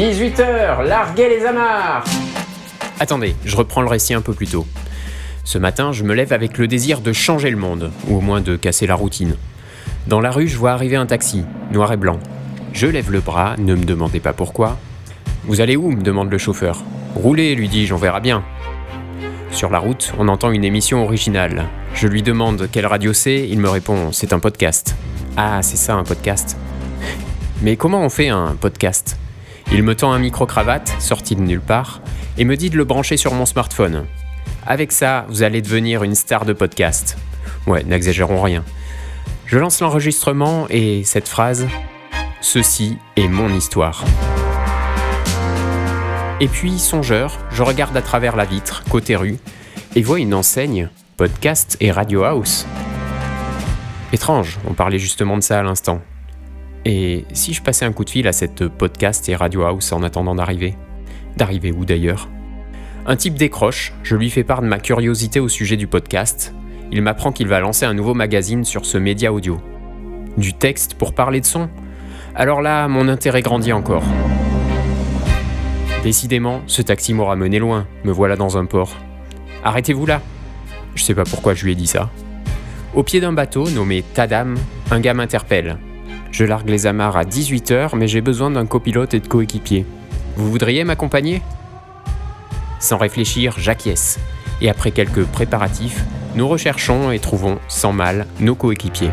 18h, larguez les amarres Attendez, je reprends le récit un peu plus tôt. Ce matin, je me lève avec le désir de changer le monde, ou au moins de casser la routine. Dans la rue, je vois arriver un taxi, noir et blanc. Je lève le bras, ne me demandez pas pourquoi. Vous allez où me demande le chauffeur. Roulez, lui dis-je, on verra bien. Sur la route, on entend une émission originale. Je lui demande quelle radio c'est, il me répond c'est un podcast. Ah, c'est ça un podcast. Mais comment on fait un podcast? Il me tend un micro-cravate, sorti de nulle part, et me dit de le brancher sur mon smartphone. Avec ça, vous allez devenir une star de podcast. Ouais, n'exagérons rien. Je lance l'enregistrement et cette phrase Ceci est mon histoire. Et puis, songeur, je regarde à travers la vitre, côté rue, et vois une enseigne Podcast et Radio House. Étrange, on parlait justement de ça à l'instant. Et si je passais un coup de fil à cette podcast et Radio House en attendant d'arriver? D'arriver où d'ailleurs? Un type décroche, je lui fais part de ma curiosité au sujet du podcast. Il m'apprend qu'il va lancer un nouveau magazine sur ce média audio. Du texte pour parler de son? Alors là, mon intérêt grandit encore. Décidément, ce taxi m'aura mené loin, me voilà dans un port. Arrêtez-vous là Je sais pas pourquoi je lui ai dit ça. Au pied d'un bateau nommé Tadam, un gars m'interpelle. Je largue les amarres à 18h, mais j'ai besoin d'un copilote et de coéquipier. Vous voudriez m'accompagner? Sans réfléchir, j'acquiesce. Et après quelques préparatifs, nous recherchons et trouvons, sans mal, nos coéquipiers.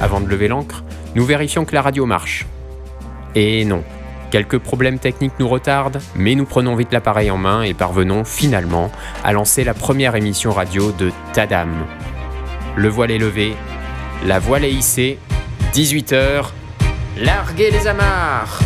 Avant de lever l'ancre, nous vérifions que la radio marche. Et non, Quelques problèmes techniques nous retardent, mais nous prenons vite l'appareil en main et parvenons finalement à lancer la première émission radio de Tadam. Le voile est levé, la voile est hissée, 18h, larguez les amarres